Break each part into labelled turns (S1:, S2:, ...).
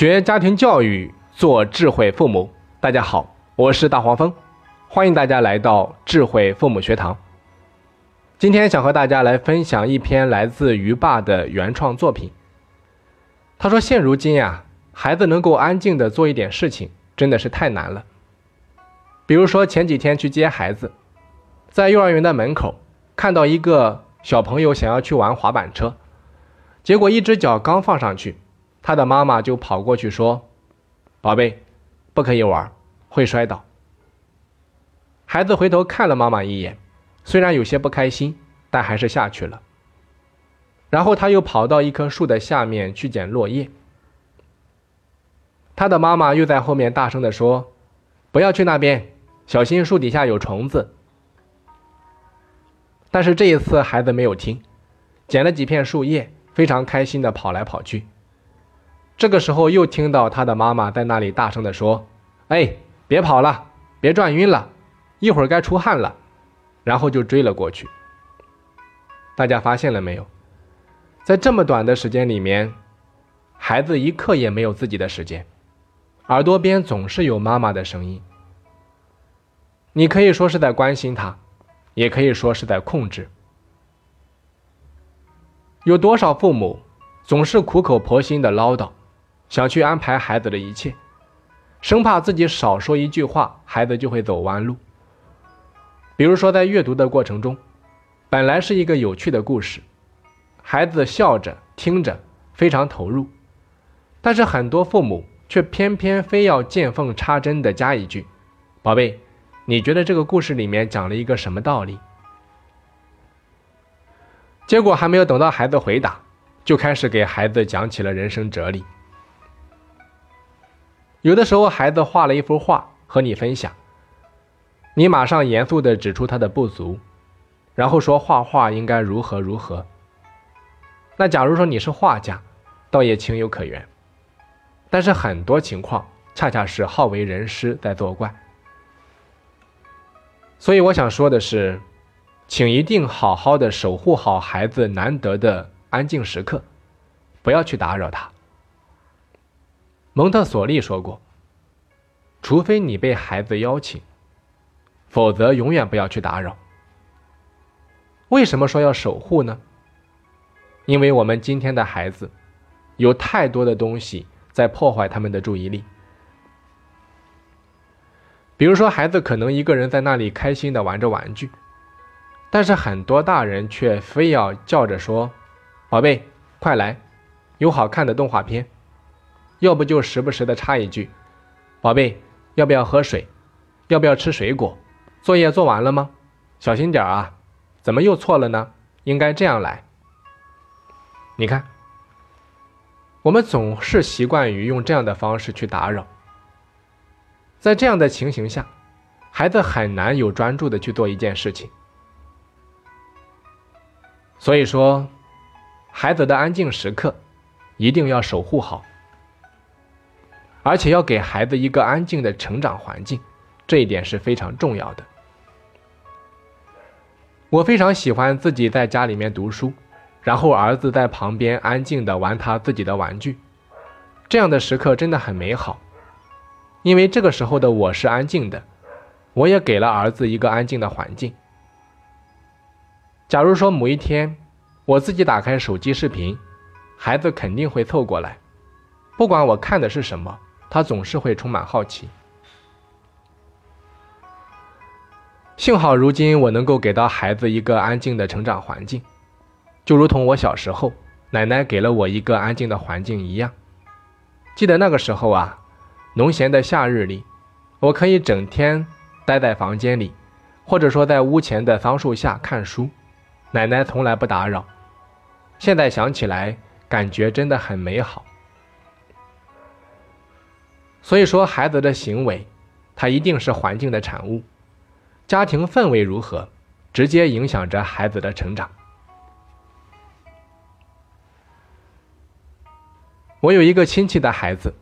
S1: 学家庭教育，做智慧父母。大家好，我是大黄蜂，欢迎大家来到智慧父母学堂。今天想和大家来分享一篇来自鱼爸的原创作品。他说：“现如今呀，孩子能够安静的做一点事情，真的是太难了。比如说前几天去接孩子，在幼儿园的门口看到一个小朋友想要去玩滑板车，结果一只脚刚放上去。”他的妈妈就跑过去说：“宝贝，不可以玩，会摔倒。”孩子回头看了妈妈一眼，虽然有些不开心，但还是下去了。然后他又跑到一棵树的下面去捡落叶。他的妈妈又在后面大声的说：“不要去那边，小心树底下有虫子。”但是这一次孩子没有听，捡了几片树叶，非常开心的跑来跑去。这个时候又听到他的妈妈在那里大声地说：“哎，别跑了，别转晕了，一会儿该出汗了。”然后就追了过去。大家发现了没有？在这么短的时间里面，孩子一刻也没有自己的时间，耳朵边总是有妈妈的声音。你可以说是在关心他，也可以说是在控制。有多少父母总是苦口婆心的唠叨？想去安排孩子的一切，生怕自己少说一句话，孩子就会走弯路。比如说，在阅读的过程中，本来是一个有趣的故事，孩子笑着听着，非常投入。但是很多父母却偏偏非要见缝插针的加一句：“宝贝，你觉得这个故事里面讲了一个什么道理？”结果还没有等到孩子回答，就开始给孩子讲起了人生哲理。有的时候，孩子画了一幅画和你分享，你马上严肃地指出他的不足，然后说画画应该如何如何。那假如说你是画家，倒也情有可原，但是很多情况恰恰是好为人师在作怪。所以我想说的是，请一定好好的守护好孩子难得的安静时刻，不要去打扰他。蒙特梭利说过：“除非你被孩子邀请，否则永远不要去打扰。”为什么说要守护呢？因为我们今天的孩子，有太多的东西在破坏他们的注意力。比如说，孩子可能一个人在那里开心的玩着玩具，但是很多大人却非要叫着说：“宝贝，快来，有好看的动画片。”要不就时不时的插一句：“宝贝，要不要喝水？要不要吃水果？作业做完了吗？小心点啊！怎么又错了呢？应该这样来。”你看，我们总是习惯于用这样的方式去打扰，在这样的情形下，孩子很难有专注的去做一件事情。所以说，孩子的安静时刻一定要守护好。而且要给孩子一个安静的成长环境，这一点是非常重要的。我非常喜欢自己在家里面读书，然后儿子在旁边安静的玩他自己的玩具，这样的时刻真的很美好。因为这个时候的我是安静的，我也给了儿子一个安静的环境。假如说某一天我自己打开手机视频，孩子肯定会凑过来，不管我看的是什么。他总是会充满好奇。幸好如今我能够给到孩子一个安静的成长环境，就如同我小时候奶奶给了我一个安静的环境一样。记得那个时候啊，农闲的夏日里，我可以整天待在房间里，或者说在屋前的桑树下看书，奶奶从来不打扰。现在想起来，感觉真的很美好。所以说，孩子的行为，他一定是环境的产物，家庭氛围如何，直接影响着孩子的成长。我有一个亲戚的孩子，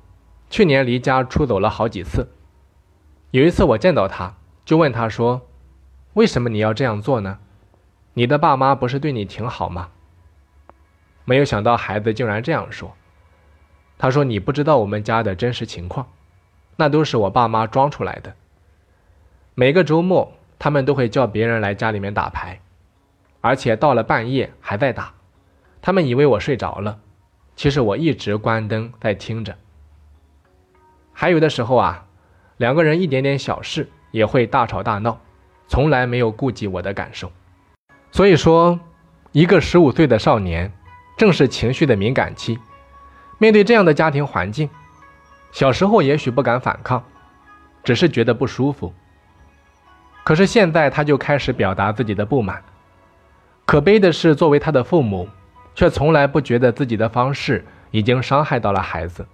S1: 去年离家出走了好几次。有一次我见到他，就问他说：“为什么你要这样做呢？你的爸妈不是对你挺好吗？”没有想到孩子竟然这样说：“他说：“你不知道我们家的真实情况，那都是我爸妈装出来的。每个周末，他们都会叫别人来家里面打牌，而且到了半夜还在打。他们以为我睡着了，其实我一直关灯在听着。还有的时候啊，两个人一点点小事也会大吵大闹，从来没有顾及我的感受。所以说，一个十五岁的少年，正是情绪的敏感期。”面对这样的家庭环境，小时候也许不敢反抗，只是觉得不舒服。可是现在他就开始表达自己的不满。可悲的是，作为他的父母，却从来不觉得自己的方式已经伤害到了孩子。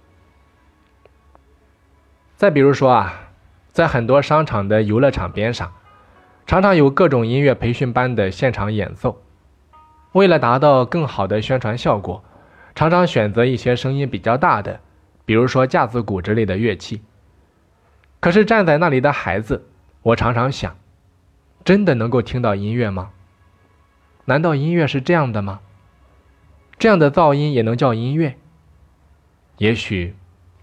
S1: 再比如说啊，在很多商场的游乐场边上，常常有各种音乐培训班的现场演奏，为了达到更好的宣传效果。常常选择一些声音比较大的，比如说架子鼓之类的乐器。可是站在那里的孩子，我常常想，真的能够听到音乐吗？难道音乐是这样的吗？这样的噪音也能叫音乐？也许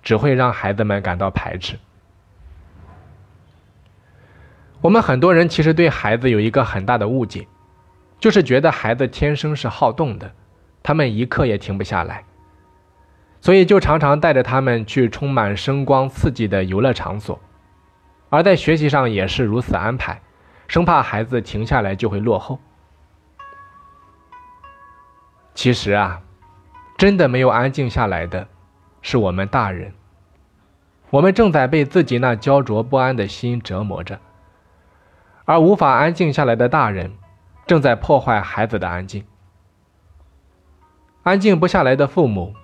S1: 只会让孩子们感到排斥。我们很多人其实对孩子有一个很大的误解，就是觉得孩子天生是好动的。他们一刻也停不下来，所以就常常带着他们去充满声光刺激的游乐场所，而在学习上也是如此安排，生怕孩子停下来就会落后。其实啊，真的没有安静下来的，是我们大人。我们正在被自己那焦灼不安的心折磨着，而无法安静下来的大人，正在破坏孩子的安静。安静不下来的父母，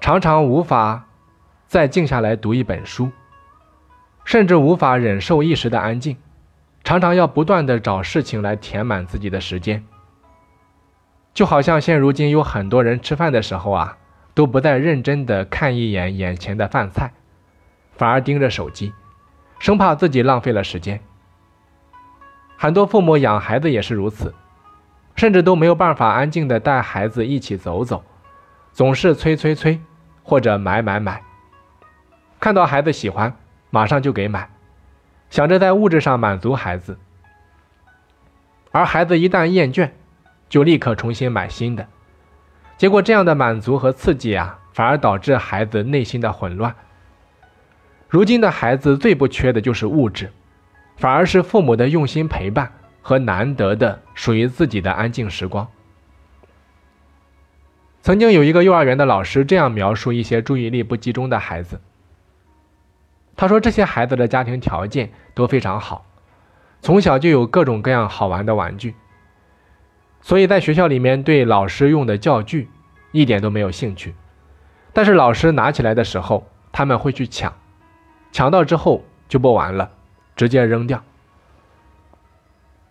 S1: 常常无法再静下来读一本书，甚至无法忍受一时的安静，常常要不断的找事情来填满自己的时间。就好像现如今有很多人吃饭的时候啊，都不再认真的看一眼眼前的饭菜，反而盯着手机，生怕自己浪费了时间。很多父母养孩子也是如此。甚至都没有办法安静的带孩子一起走走，总是催催催，或者买买买。看到孩子喜欢，马上就给买，想着在物质上满足孩子。而孩子一旦厌倦，就立刻重新买新的。结果这样的满足和刺激啊，反而导致孩子内心的混乱。如今的孩子最不缺的就是物质，反而是父母的用心陪伴。和难得的属于自己的安静时光。曾经有一个幼儿园的老师这样描述一些注意力不集中的孩子。他说，这些孩子的家庭条件都非常好，从小就有各种各样好玩的玩具，所以在学校里面对老师用的教具一点都没有兴趣。但是老师拿起来的时候，他们会去抢，抢到之后就不玩了，直接扔掉。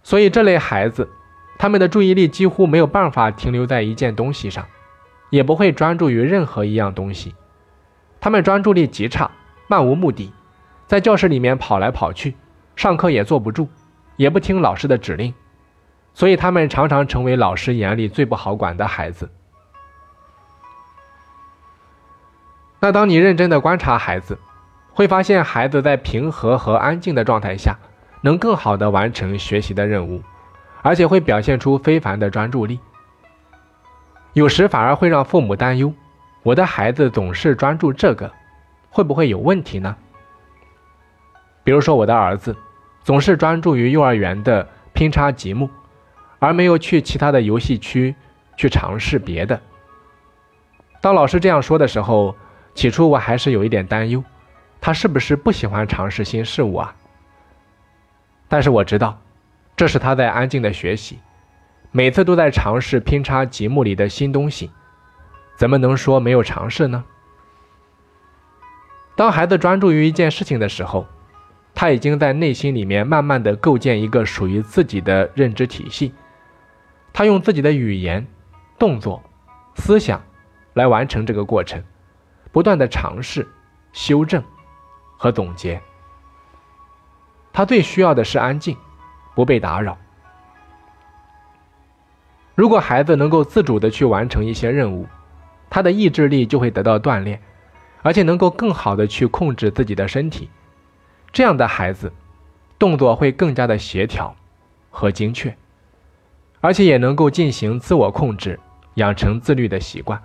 S1: 所以这类孩子，他们的注意力几乎没有办法停留在一件东西上，也不会专注于任何一样东西。他们专注力极差，漫无目的，在教室里面跑来跑去，上课也坐不住，也不听老师的指令。所以他们常常成为老师眼里最不好管的孩子。那当你认真的观察孩子，会发现孩子在平和和安静的状态下。能更好的完成学习的任务，而且会表现出非凡的专注力。有时反而会让父母担忧：我的孩子总是专注这个，会不会有问题呢？比如说，我的儿子总是专注于幼儿园的拼插积木，而没有去其他的游戏区去尝试别的。当老师这样说的时候，起初我还是有一点担忧，他是不是不喜欢尝试新事物啊？但是我知道，这是他在安静的学习，每次都在尝试拼插积木里的新东西，怎么能说没有尝试呢？当孩子专注于一件事情的时候，他已经在内心里面慢慢的构建一个属于自己的认知体系，他用自己的语言、动作、思想来完成这个过程，不断的尝试、修正和总结。他最需要的是安静，不被打扰。如果孩子能够自主的去完成一些任务，他的意志力就会得到锻炼，而且能够更好的去控制自己的身体。这样的孩子，动作会更加的协调和精确，而且也能够进行自我控制，养成自律的习惯。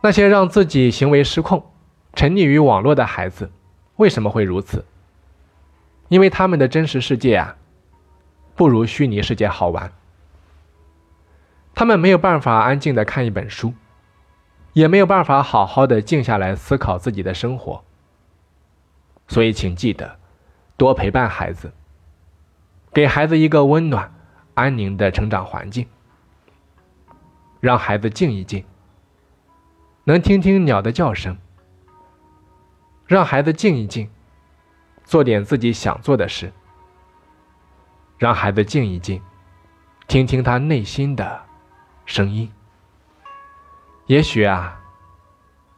S1: 那些让自己行为失控、沉溺于网络的孩子，为什么会如此？因为他们的真实世界啊，不如虚拟世界好玩。他们没有办法安静的看一本书，也没有办法好好的静下来思考自己的生活。所以，请记得多陪伴孩子，给孩子一个温暖、安宁的成长环境，让孩子静一静。能听听鸟的叫声，让孩子静一静，做点自己想做的事。让孩子静一静，听听他内心的声音。也许啊，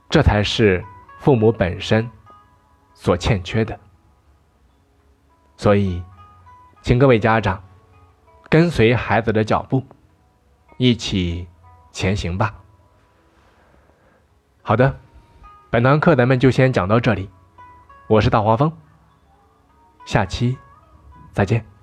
S1: 这才是父母本身所欠缺的。所以，请各位家长跟随孩子的脚步，一起前行吧。好的，本堂课咱们就先讲到这里。我是大黄蜂，下期再见。